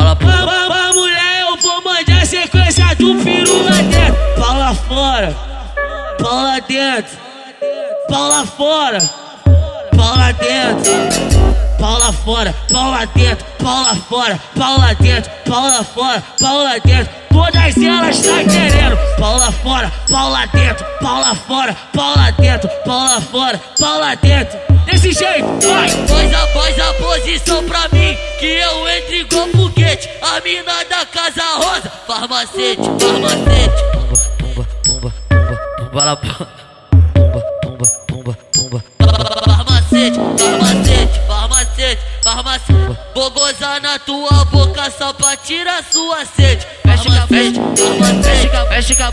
fala pra, pra, mulher, eu vou mandar a sequência do peru lá dentro. Pau lá fora, pau lá dentro, pau lá fora, pau lá dentro. Pau lá fora, pau lá dentro, pau lá fora, pau lá dentro, pau lá fora, pau lá dentro. Todas elas tá querendo. Pau lá fora, pau lá dentro, pau lá fora, pau lá dentro, pau lá fora, pau lá dentro. Desse jeito, vai! Pois, pois, posição pra mim que eu entro igual foguete. A mina da Casa Rosa, farmacete, farmacete. pumba, pumba, pumba, pumba, pumba. pumba, Farmacete, farmacete, farmacete, farmacete. Vou gozar na tua boca só pra tirar sua sede. Mexe com a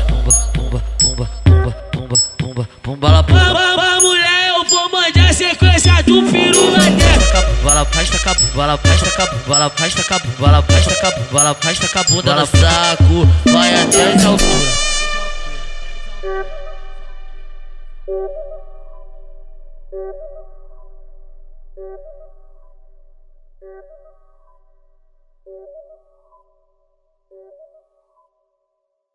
acabou cabala, caixa acabou pasta cabala, acabou cabala, pasta acabou no saco, vai até a altura. thank